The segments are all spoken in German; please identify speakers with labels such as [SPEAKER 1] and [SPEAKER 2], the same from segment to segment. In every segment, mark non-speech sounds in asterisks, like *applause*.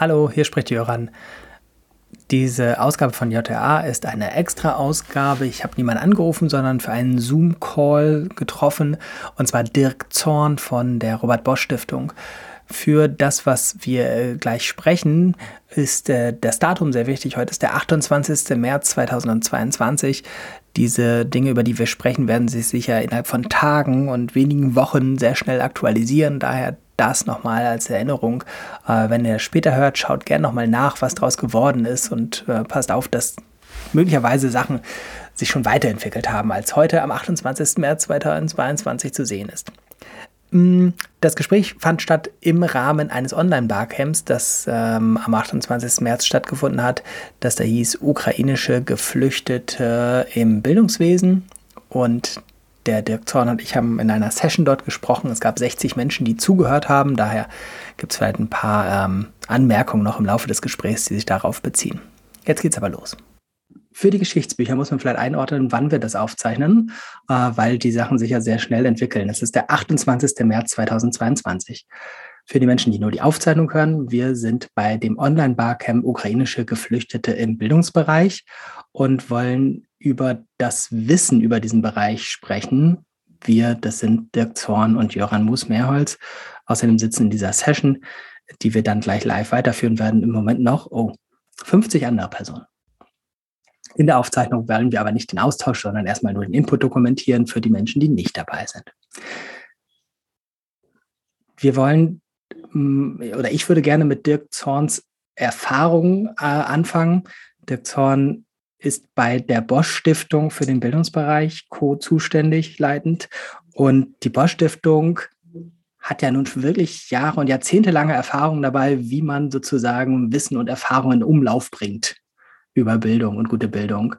[SPEAKER 1] Hallo, hier spricht Jöran. Diese Ausgabe von JTA ist eine extra Ausgabe. Ich habe niemanden angerufen, sondern für einen Zoom-Call getroffen. Und zwar Dirk Zorn von der Robert Bosch Stiftung. Für das, was wir gleich sprechen, ist äh, das Datum sehr wichtig. Heute ist der 28. März 2022. Diese Dinge, über die wir sprechen, werden sich sicher innerhalb von Tagen und wenigen Wochen sehr schnell aktualisieren. Daher das nochmal als Erinnerung. Äh, wenn ihr später hört, schaut gerne nochmal nach, was daraus geworden ist und äh, passt auf, dass möglicherweise Sachen sich schon weiterentwickelt haben, als heute am 28. März 2022 zu sehen ist. Mm, das Gespräch fand statt im Rahmen eines Online-Barcamps, das ähm, am 28. März stattgefunden hat, das da hieß Ukrainische Geflüchtete im Bildungswesen. Und der Dirk Zorn und ich haben in einer Session dort gesprochen. Es gab 60 Menschen, die zugehört haben. Daher gibt es vielleicht ein paar ähm, Anmerkungen noch im Laufe des Gesprächs, die sich darauf beziehen. Jetzt geht's aber los. Für die Geschichtsbücher muss man vielleicht einordnen, wann wir das aufzeichnen, äh, weil die Sachen sich ja sehr schnell entwickeln. Es ist der 28. März 2022. Für die Menschen, die nur die Aufzeichnung hören, wir sind bei dem Online-Barcamp Ukrainische Geflüchtete im Bildungsbereich und wollen über das Wissen über diesen Bereich sprechen. Wir, das sind Dirk Zorn und Jöran Moos-Mehrholz. Außerdem sitzen in dieser Session, die wir dann gleich live weiterführen werden, im Moment noch, oh, 50 andere Personen. In der Aufzeichnung wollen wir aber nicht den Austausch, sondern erstmal nur den Input dokumentieren für die Menschen, die nicht dabei sind. Wir wollen, oder ich würde gerne mit Dirk Zorns Erfahrungen äh, anfangen. Dirk Zorn ist bei der Bosch Stiftung für den Bildungsbereich co-zuständig leitend. Und die Bosch Stiftung hat ja nun wirklich Jahre und jahrzehntelange Erfahrung dabei, wie man sozusagen Wissen und Erfahrungen in Umlauf bringt über Bildung und gute Bildung.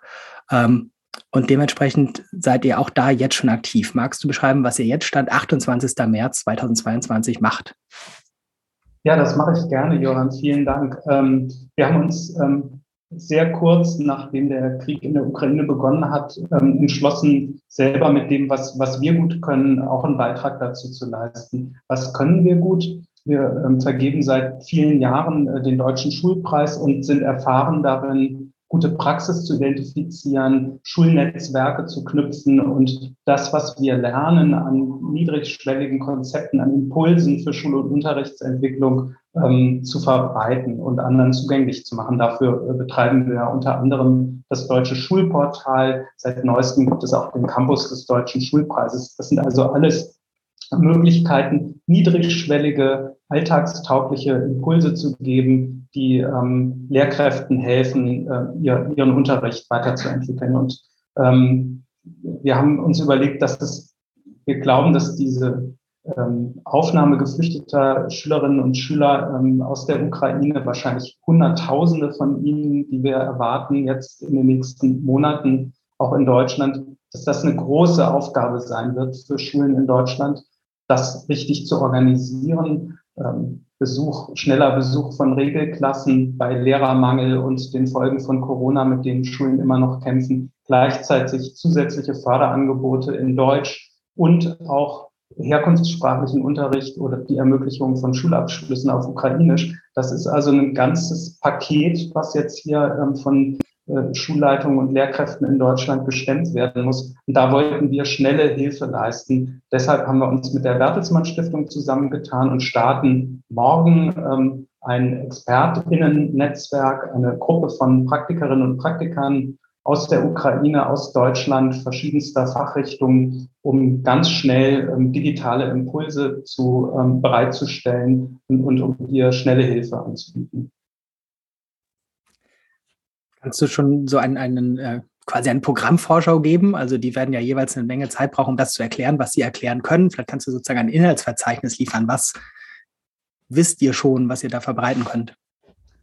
[SPEAKER 1] Ähm, und dementsprechend seid ihr auch da jetzt schon aktiv. Magst du beschreiben, was ihr jetzt Stand 28. März 2022 macht?
[SPEAKER 2] Ja, das mache ich gerne, Johann. Vielen Dank. Ähm, wir haben uns ähm, sehr kurz nachdem der Krieg in der Ukraine begonnen hat, ähm, entschlossen, selber mit dem, was, was wir gut können, auch einen Beitrag dazu zu leisten. Was können wir gut? Wir vergeben seit vielen Jahren äh, den Deutschen Schulpreis und sind erfahren darin, gute Praxis zu identifizieren, Schulnetzwerke zu knüpfen und das, was wir lernen an niedrigschwelligen Konzepten, an Impulsen für Schul- und Unterrichtsentwicklung ähm, zu verbreiten und anderen zugänglich zu machen. Dafür äh, betreiben wir unter anderem das Deutsche Schulportal. Seit neuestem gibt es auch den Campus des Deutschen Schulpreises. Das sind also alles Möglichkeiten, niedrigschwellige, alltagstaugliche Impulse zu geben, die ähm, Lehrkräften helfen, äh, ihr, ihren Unterricht weiterzuentwickeln. Und ähm, wir haben uns überlegt, dass es, wir glauben, dass diese ähm, Aufnahme geflüchteter Schülerinnen und Schüler ähm, aus der Ukraine, wahrscheinlich Hunderttausende von ihnen, die wir erwarten jetzt in den nächsten Monaten, auch in Deutschland, dass das eine große Aufgabe sein wird für Schulen in Deutschland, das richtig zu organisieren. Ähm, Besuch, schneller Besuch von Regelklassen bei Lehrermangel und den Folgen von Corona, mit denen Schulen immer noch kämpfen, gleichzeitig zusätzliche Förderangebote in Deutsch und auch herkunftssprachlichen Unterricht oder die Ermöglichung von Schulabschlüssen auf Ukrainisch. Das ist also ein ganzes Paket, was jetzt hier ähm, von Schulleitungen und Lehrkräften in Deutschland gestemmt werden muss. Und da wollten wir schnelle Hilfe leisten. Deshalb haben wir uns mit der Bertelsmann Stiftung zusammengetan und starten morgen ähm, ein Expertinnen-Netzwerk, eine Gruppe von Praktikerinnen und Praktikern aus der Ukraine, aus Deutschland, verschiedenster Fachrichtungen, um ganz schnell ähm, digitale Impulse zu ähm, bereitzustellen und, und um hier schnelle Hilfe anzubieten.
[SPEAKER 1] Kannst du schon so einen, einen äh, quasi eine Programmvorschau geben? Also die werden ja jeweils eine Menge Zeit brauchen, um das zu erklären, was sie erklären können. Vielleicht kannst du sozusagen ein Inhaltsverzeichnis liefern. Was wisst ihr schon, was ihr da verbreiten könnt?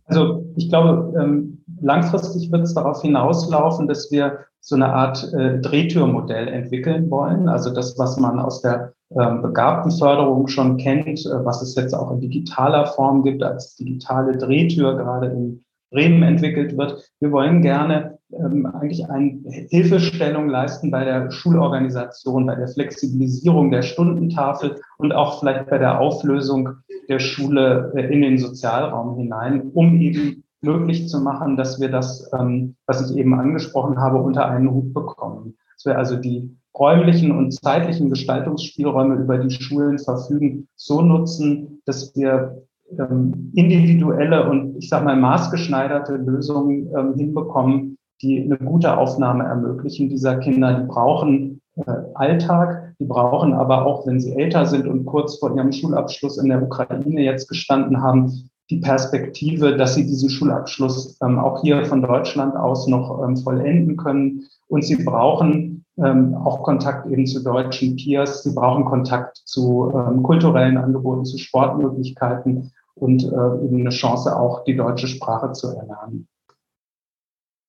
[SPEAKER 2] Also ich glaube, ähm, langfristig wird es darauf hinauslaufen, dass wir so eine Art äh, Drehtürmodell entwickeln wollen. Also das, was man aus der ähm, Begabtenförderung schon kennt, äh, was es jetzt auch in digitaler Form gibt, als digitale Drehtür gerade in Bremen entwickelt wird. Wir wollen gerne ähm, eigentlich eine Hilfestellung leisten bei der Schulorganisation, bei der Flexibilisierung der Stundentafel und auch vielleicht bei der Auflösung der Schule äh, in den Sozialraum hinein, um eben möglich zu machen, dass wir das, ähm, was ich eben angesprochen habe, unter einen Hut bekommen. Dass wir also die räumlichen und zeitlichen Gestaltungsspielräume, über die Schulen verfügen, so nutzen, dass wir ähm, individuelle und ich sage mal maßgeschneiderte Lösungen ähm, hinbekommen, die eine gute Aufnahme ermöglichen dieser Kinder. Die brauchen äh, Alltag, die brauchen aber auch, wenn sie älter sind und kurz vor ihrem Schulabschluss in der Ukraine jetzt gestanden haben, die Perspektive, dass sie diesen Schulabschluss ähm, auch hier von Deutschland aus noch ähm, vollenden können. Und sie brauchen ähm, auch Kontakt eben zu deutschen Peers. Sie brauchen Kontakt zu ähm, kulturellen Angeboten, zu Sportmöglichkeiten und äh, eben eine Chance auch, die deutsche Sprache zu erlernen.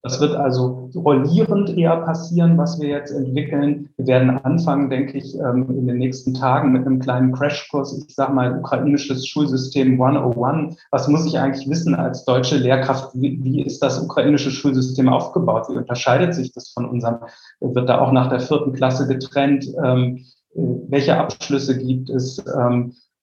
[SPEAKER 2] Das wird also rollierend eher passieren, was wir jetzt entwickeln. Wir werden anfangen, denke ich, ähm, in den nächsten Tagen mit einem kleinen Crashkurs, ich sage mal, ukrainisches Schulsystem 101. Was muss ich eigentlich wissen als deutsche Lehrkraft? Wie, ist das ukrainische Schulsystem aufgebaut? Wie unterscheidet sich das von unserem? Wird da auch nach der vierten Klasse getrennt? Ähm, äh, welche Abschlüsse gibt es?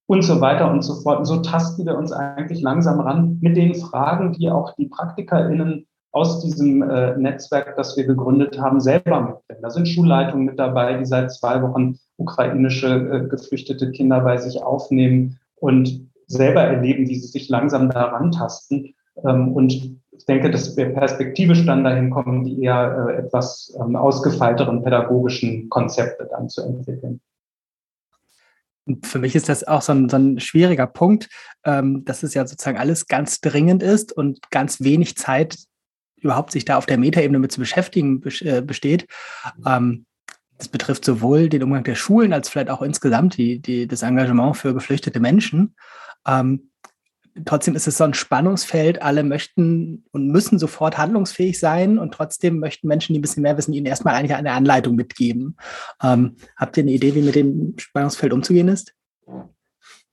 [SPEAKER 2] Und so weiter und so fort. Und so tasten wir uns eigentlich langsam ran mit den Fragen, die auch die PraktikerInnen aus diesem äh, Netzwerk, das wir gegründet haben, selber mitbringen. Da sind Schulleitungen mit dabei, die seit zwei Wochen ukrainische äh, geflüchtete Kinder bei sich aufnehmen und selber erleben, wie sie sich langsam daran tasten. Ähm, und ich denke, dass wir perspektivisch dann dahin kommen, die eher äh, etwas ähm, ausgefeilteren pädagogischen Konzepte dann zu entwickeln.
[SPEAKER 1] Für mich ist das auch so ein, so ein schwieriger Punkt, ähm, dass es ja sozusagen alles ganz dringend ist und ganz wenig Zeit überhaupt sich da auf der Metaebene mit zu beschäftigen äh, besteht. Ähm, das betrifft sowohl den Umgang der Schulen als vielleicht auch insgesamt die, die, das Engagement für geflüchtete Menschen. Ähm, trotzdem ist es so ein Spannungsfeld. Alle möchten und müssen sofort handlungsfähig sein und trotzdem möchten Menschen, die ein bisschen mehr wissen, ihnen erstmal eigentlich eine Anleitung mitgeben. Ähm, habt ihr eine Idee, wie mit dem Spannungsfeld umzugehen ist?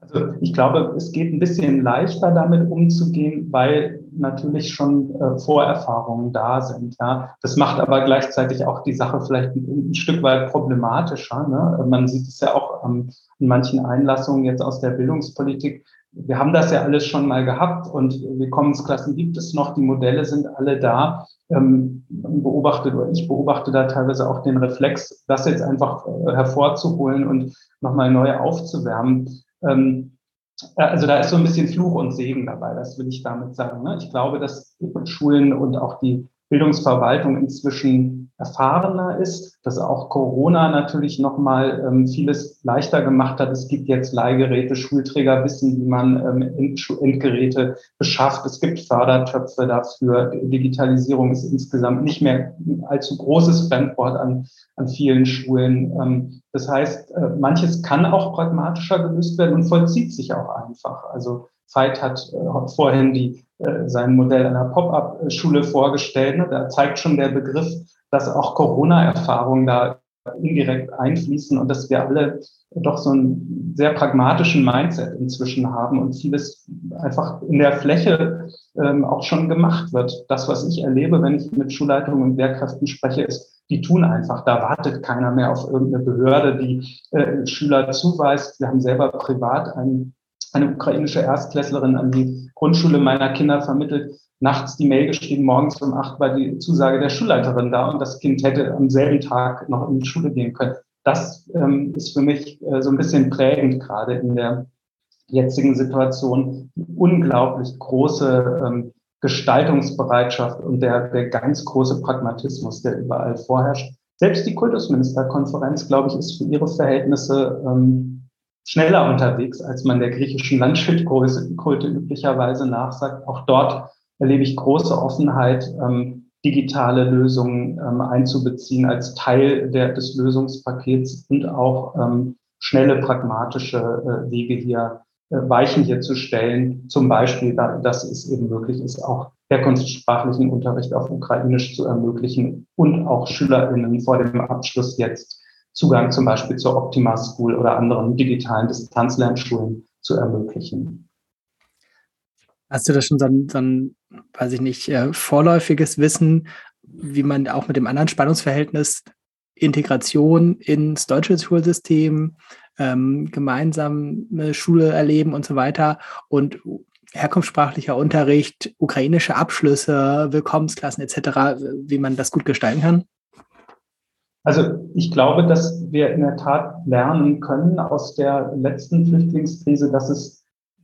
[SPEAKER 2] Also ich glaube, es geht ein bisschen leichter damit umzugehen, weil natürlich schon äh, Vorerfahrungen da sind. Ja. Das macht aber gleichzeitig auch die Sache vielleicht ein, ein Stück weit problematischer. Ne? Man sieht es ja auch ähm, in manchen Einlassungen jetzt aus der Bildungspolitik. Wir haben das ja alles schon mal gehabt und Willkommensklassen gibt es noch, die Modelle sind alle da. Ähm, beobachtet oder ich beobachte da teilweise auch den Reflex, das jetzt einfach äh, hervorzuholen und nochmal neu aufzuwärmen. Ähm, äh, also da ist so ein bisschen Fluch und Segen dabei, das will ich damit sagen. Ne? Ich glaube, dass Schulen und auch die Bildungsverwaltung inzwischen erfahrener ist, dass auch Corona natürlich nochmal ähm, vieles leichter gemacht hat. Es gibt jetzt Leihgeräte, Schulträger wissen, wie man ähm, Endgeräte beschafft. Es gibt Fördertöpfe dafür. Digitalisierung ist insgesamt nicht mehr allzu großes Fremdwort an, an vielen Schulen. Ähm, das heißt, äh, manches kann auch pragmatischer gelöst werden und vollzieht sich auch einfach. Also Veit hat äh, vorhin die, äh, sein Modell einer Pop-up-Schule vorgestellt. Ne? Da zeigt schon der Begriff, dass auch Corona-Erfahrungen da indirekt einfließen und dass wir alle doch so einen sehr pragmatischen Mindset inzwischen haben und vieles einfach in der Fläche ähm, auch schon gemacht wird. Das, was ich erlebe, wenn ich mit Schulleitungen und Lehrkräften spreche, ist, die tun einfach. Da wartet keiner mehr auf irgendeine Behörde, die äh, Schüler zuweist. Wir haben selber privat einen eine ukrainische Erstklässlerin an die Grundschule meiner Kinder vermittelt, nachts die Mail geschrieben, morgens um acht war die Zusage der Schulleiterin da und das Kind hätte am selben Tag noch in die Schule gehen können. Das ähm, ist für mich äh, so ein bisschen prägend gerade in der jetzigen Situation. Unglaublich große ähm, Gestaltungsbereitschaft und der, der ganz große Pragmatismus, der überall vorherrscht. Selbst die Kultusministerkonferenz, glaube ich, ist für ihre Verhältnisse ähm, schneller unterwegs, als man der griechischen Landschildkröte üblicherweise nachsagt. Auch dort erlebe ich große Offenheit, ähm, digitale Lösungen ähm, einzubeziehen als Teil der, des Lösungspakets und auch ähm, schnelle, pragmatische äh, Wege hier, äh, Weichen hier zu stellen. Zum Beispiel, da, dass es eben möglich ist, auch herkunftssprachlichen Unterricht auf Ukrainisch zu ermöglichen und auch SchülerInnen vor dem Abschluss jetzt Zugang zum Beispiel zur Optima School oder anderen digitalen Distanzlernschulen zu ermöglichen.
[SPEAKER 1] Hast du da schon so ein, so ein weiß ich nicht, äh, vorläufiges Wissen, wie man auch mit dem anderen Spannungsverhältnis Integration ins deutsche Schulsystem, ähm, gemeinsame Schule erleben und so weiter und herkunftssprachlicher Unterricht, ukrainische Abschlüsse, Willkommensklassen etc., wie man das gut gestalten kann?
[SPEAKER 2] Also ich glaube, dass wir in der Tat lernen können aus der letzten Flüchtlingskrise, dass es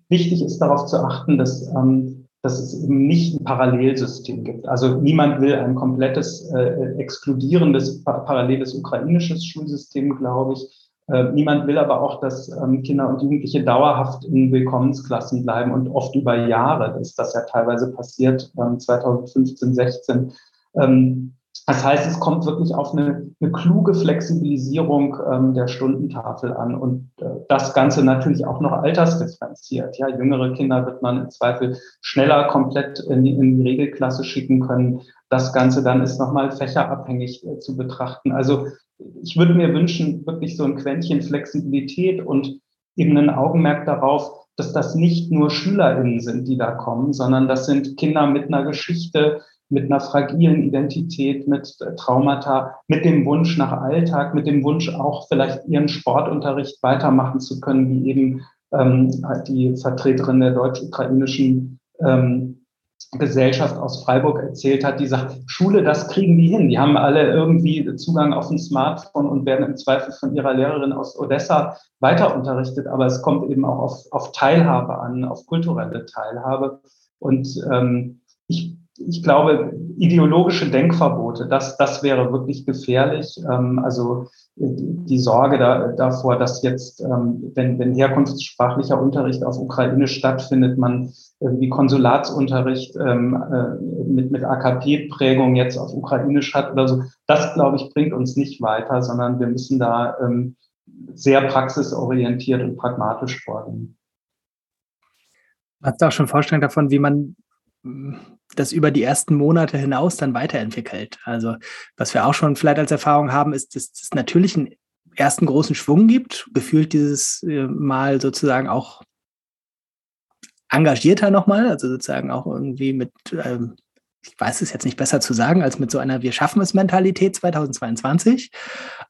[SPEAKER 2] wichtig ist, darauf zu achten, dass, ähm, dass es eben nicht ein Parallelsystem gibt. Also niemand will ein komplettes äh, exkludierendes, paralleles ukrainisches Schulsystem, glaube ich. Äh, niemand will aber auch, dass ähm, Kinder und Jugendliche dauerhaft in Willkommensklassen bleiben und oft über Jahre. Das ist das ja teilweise passiert, ähm, 2015, 16. Ähm, das heißt, es kommt wirklich auf eine, eine kluge Flexibilisierung ähm, der Stundentafel an und äh, das Ganze natürlich auch noch altersdifferenziert. Ja, jüngere Kinder wird man im Zweifel schneller komplett in die, in die Regelklasse schicken können. Das Ganze dann ist nochmal fächerabhängig äh, zu betrachten. Also ich würde mir wünschen, wirklich so ein Quäntchen Flexibilität und eben ein Augenmerk darauf, dass das nicht nur SchülerInnen sind, die da kommen, sondern das sind Kinder mit einer Geschichte, mit einer fragilen Identität, mit äh, Traumata, mit dem Wunsch nach Alltag, mit dem Wunsch auch vielleicht ihren Sportunterricht weitermachen zu können, wie eben ähm, die Vertreterin der deutsch-ukrainischen ähm, Gesellschaft aus Freiburg erzählt hat, die sagt, Schule, das kriegen die hin. Die haben alle irgendwie Zugang auf ein Smartphone und werden im Zweifel von ihrer Lehrerin aus Odessa weiter unterrichtet. Aber es kommt eben auch auf, auf Teilhabe an, auf kulturelle Teilhabe. Und ähm, ich ich glaube, ideologische Denkverbote, das, das wäre wirklich gefährlich. Ähm, also die Sorge da, davor, dass jetzt, ähm, wenn, wenn herkunftssprachlicher Unterricht auf Ukraine stattfindet, man wie Konsulatsunterricht ähm, äh, mit, mit AKP-Prägung jetzt auf Ukrainisch hat oder so, das, glaube ich, bringt uns nicht weiter, sondern wir müssen da sehr praxisorientiert und pragmatisch vorgehen.
[SPEAKER 1] Hast du auch schon Vorstellung davon, wie man das über die ersten Monate hinaus dann weiterentwickelt. Also was wir auch schon vielleicht als Erfahrung haben, ist, dass es natürlich einen ersten großen Schwung gibt, gefühlt dieses äh, Mal sozusagen auch engagierter nochmal, also sozusagen auch irgendwie mit, ähm, ich weiß es jetzt nicht besser zu sagen, als mit so einer Wir schaffen es Mentalität 2022.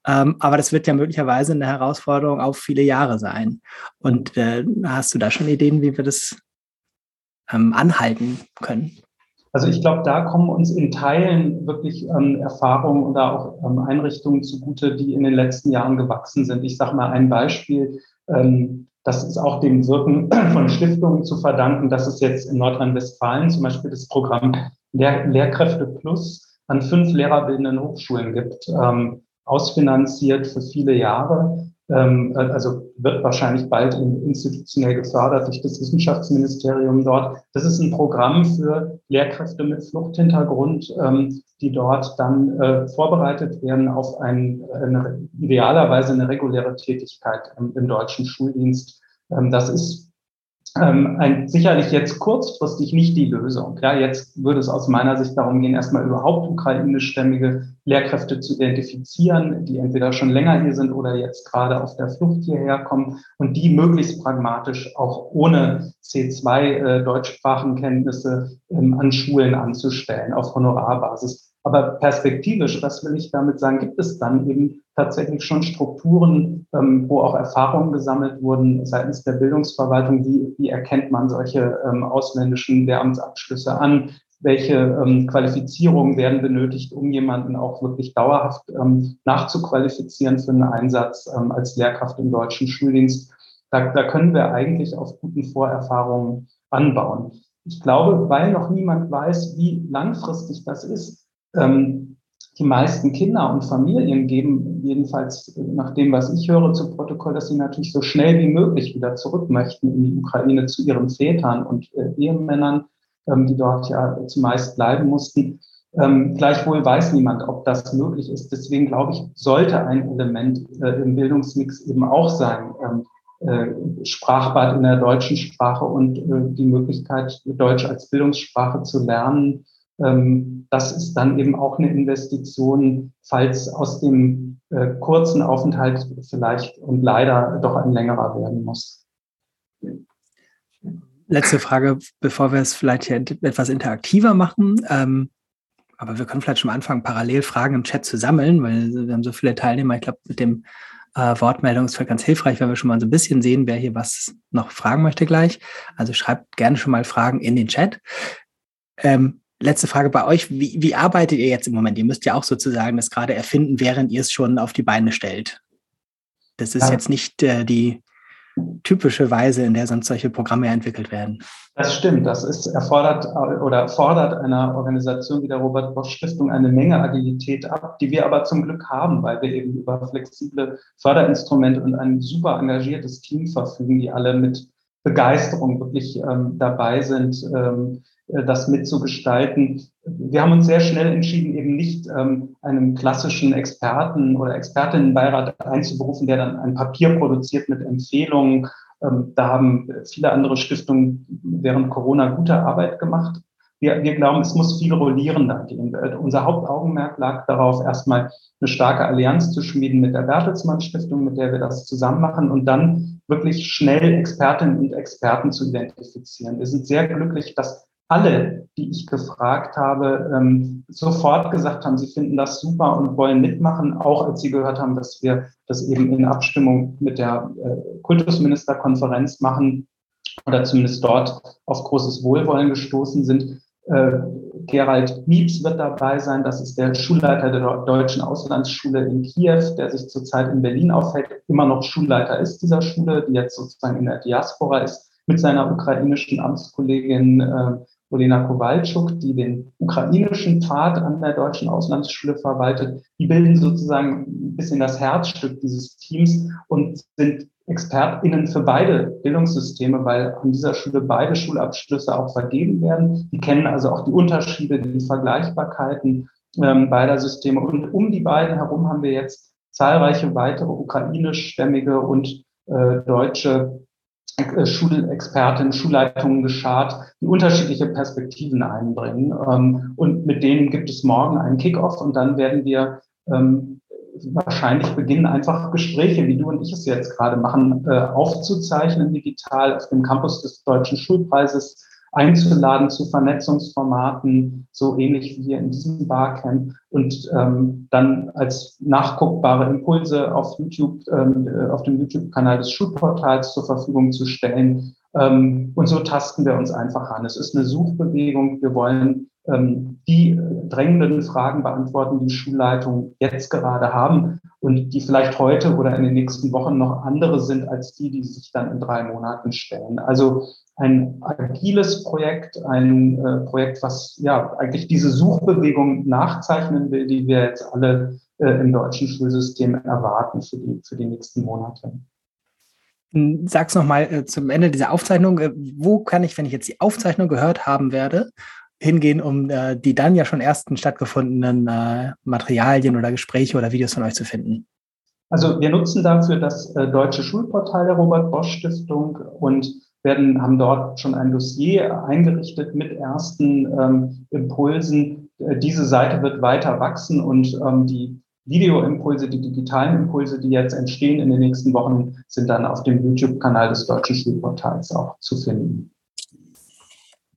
[SPEAKER 1] Ähm, aber das wird ja möglicherweise eine Herausforderung auf viele Jahre sein. Und äh, hast du da schon Ideen, wie wir das ähm, anhalten können?
[SPEAKER 2] Also ich glaube, da kommen uns in Teilen wirklich ähm, Erfahrungen oder auch ähm, Einrichtungen zugute, die in den letzten Jahren gewachsen sind. Ich sage mal ein Beispiel. Ähm, das ist auch dem Wirken *clears throat* von Stiftungen zu verdanken, dass es jetzt in Nordrhein-Westfalen zum Beispiel das Programm Lehr Lehrkräfte Plus an fünf lehrerbildenden Hochschulen gibt, ähm, ausfinanziert für viele Jahre also wird wahrscheinlich bald institutionell gefördert durch das Wissenschaftsministerium dort. Das ist ein Programm für Lehrkräfte mit Fluchthintergrund, ähm, die dort dann äh, vorbereitet werden auf ein, eine, idealerweise eine reguläre Tätigkeit im, im deutschen Schuldienst. Ähm, das ist ähm, ein, sicherlich jetzt kurzfristig nicht die Lösung. Ja, jetzt würde es aus meiner Sicht darum gehen, erstmal überhaupt ukrainischstämmige Lehrkräfte zu identifizieren, die entweder schon länger hier sind oder jetzt gerade auf der Flucht hierher kommen und die möglichst pragmatisch auch ohne C2 äh, Deutschsprachenkenntnisse ähm, an Schulen anzustellen auf Honorarbasis. Aber perspektivisch, was will ich damit sagen, gibt es dann eben tatsächlich schon Strukturen, ähm, wo auch Erfahrungen gesammelt wurden seitens der Bildungsverwaltung. Wie, wie erkennt man solche ähm, ausländischen Lehramtsabschlüsse an? Welche ähm, Qualifizierungen werden benötigt, um jemanden auch wirklich dauerhaft ähm, nachzuqualifizieren für einen Einsatz ähm, als Lehrkraft im deutschen Schuldienst? Da, da können wir eigentlich auf guten Vorerfahrungen anbauen. Ich glaube, weil noch niemand weiß, wie langfristig das ist, ähm, die meisten Kinder und Familien geben jedenfalls nach dem, was ich höre, zu Protokoll, dass sie natürlich so schnell wie möglich wieder zurück möchten in die Ukraine zu ihren Vätern und äh, Ehemännern, ähm, die dort ja zumeist bleiben mussten. Ähm, gleichwohl weiß niemand, ob das möglich ist. Deswegen glaube ich, sollte ein Element äh, im Bildungsmix eben auch sein, ähm, äh, Sprachbad in der deutschen Sprache und äh, die Möglichkeit, Deutsch als Bildungssprache zu lernen, das ist dann eben auch eine Investition, falls aus dem äh, kurzen Aufenthalt vielleicht und leider doch ein längerer werden muss.
[SPEAKER 1] Letzte Frage, bevor wir es vielleicht hier etwas interaktiver machen. Ähm, Aber wir können vielleicht schon mal anfangen, parallel Fragen im Chat zu sammeln, weil wir haben so viele Teilnehmer. Ich glaube, mit dem äh, Wortmeldung ist vielleicht ganz hilfreich, wenn wir schon mal so ein bisschen sehen, wer hier was noch fragen möchte gleich. Also schreibt gerne schon mal Fragen in den Chat. Ähm, letzte Frage bei euch. Wie, wie arbeitet ihr jetzt im Moment? Ihr müsst ja auch sozusagen das gerade erfinden, während ihr es schon auf die Beine stellt. Das ist ja. jetzt nicht äh, die typische Weise, in der sonst solche Programme entwickelt werden.
[SPEAKER 2] Das stimmt. Das ist erfordert oder fordert einer Organisation wie der Robert Bosch Stiftung eine Menge Agilität ab, die wir aber zum Glück haben, weil wir eben über flexible Förderinstrumente und ein super engagiertes Team verfügen, die alle mit Begeisterung wirklich ähm, dabei sind, ähm, äh, das mitzugestalten. Wir haben uns sehr schnell entschieden, eben nicht ähm, einen klassischen Experten- oder Expertinnenbeirat einzuberufen, der dann ein Papier produziert mit Empfehlungen. Ähm, da haben viele andere Stiftungen während Corona gute Arbeit gemacht. Wir, wir glauben, es muss viel rollierender gehen. Äh, unser Hauptaugenmerk lag darauf, erstmal eine starke Allianz zu schmieden mit der Bertelsmann Stiftung, mit der wir das zusammen machen und dann wirklich schnell Expertinnen und Experten zu identifizieren. Wir sind sehr glücklich, dass alle, die ich gefragt habe, ähm, sofort gesagt haben, sie finden das super und wollen mitmachen, auch als sie gehört haben, dass wir das eben in Abstimmung mit der äh, Kultusministerkonferenz machen oder zumindest dort auf großes Wohlwollen gestoßen sind. Äh, Gerald Mieps wird dabei sein. Das ist der Schulleiter der Deutschen Auslandsschule in Kiew, der sich zurzeit in Berlin aufhält, immer noch Schulleiter ist dieser Schule, die jetzt sozusagen in der Diaspora ist, mit seiner ukrainischen Amtskollegin äh, Olena Kowalczuk, die den ukrainischen Pfad an der Deutschen Auslandsschule verwaltet. Die bilden sozusagen ein bisschen das Herzstück dieses Teams und sind ExpertInnen für beide Bildungssysteme, weil an dieser Schule beide Schulabschlüsse auch vergeben werden. Die kennen also auch die Unterschiede, die Vergleichbarkeiten ähm, beider Systeme. Und um die beiden herum haben wir jetzt zahlreiche weitere ukrainischstämmige und äh, deutsche äh, Schulexperten, Schulleitungen geschart, die unterschiedliche Perspektiven einbringen. Ähm, und mit denen gibt es morgen einen Kickoff und dann werden wir ähm, wahrscheinlich beginnen, einfach Gespräche, wie du und ich es jetzt gerade machen, äh, aufzuzeichnen digital auf dem Campus des Deutschen Schulpreises einzuladen zu Vernetzungsformaten, so ähnlich wie hier in diesem Barcamp und ähm, dann als nachguckbare Impulse auf YouTube, ähm, äh, auf dem YouTube-Kanal des Schulportals zur Verfügung zu stellen. Ähm, und so tasten wir uns einfach an. Es ist eine Suchbewegung. Wir wollen ähm, die drängenden Fragen beantworten, die Schulleitungen jetzt gerade haben und die vielleicht heute oder in den nächsten Wochen noch andere sind als die, die sich dann in drei Monaten stellen. Also ein agiles Projekt, ein äh, Projekt, was ja eigentlich diese Suchbewegung nachzeichnen will, die wir jetzt alle äh, im deutschen Schulsystem erwarten für die, für die nächsten Monate.
[SPEAKER 1] Hm, sag's nochmal äh, zum Ende dieser Aufzeichnung. Äh, wo kann ich, wenn ich jetzt die Aufzeichnung gehört haben werde, hingehen, um äh, die dann ja schon ersten stattgefundenen äh, Materialien oder Gespräche oder Videos von euch zu finden?
[SPEAKER 2] Also wir nutzen dafür das äh, deutsche Schulportal der Robert Bosch Stiftung und werden, haben dort schon ein Dossier eingerichtet mit ersten ähm, Impulsen. Äh, diese Seite wird weiter wachsen und ähm, die Videoimpulse, die digitalen Impulse, die jetzt entstehen in den nächsten Wochen, sind dann auf dem YouTube-Kanal des Deutschen Schulportals auch zu finden.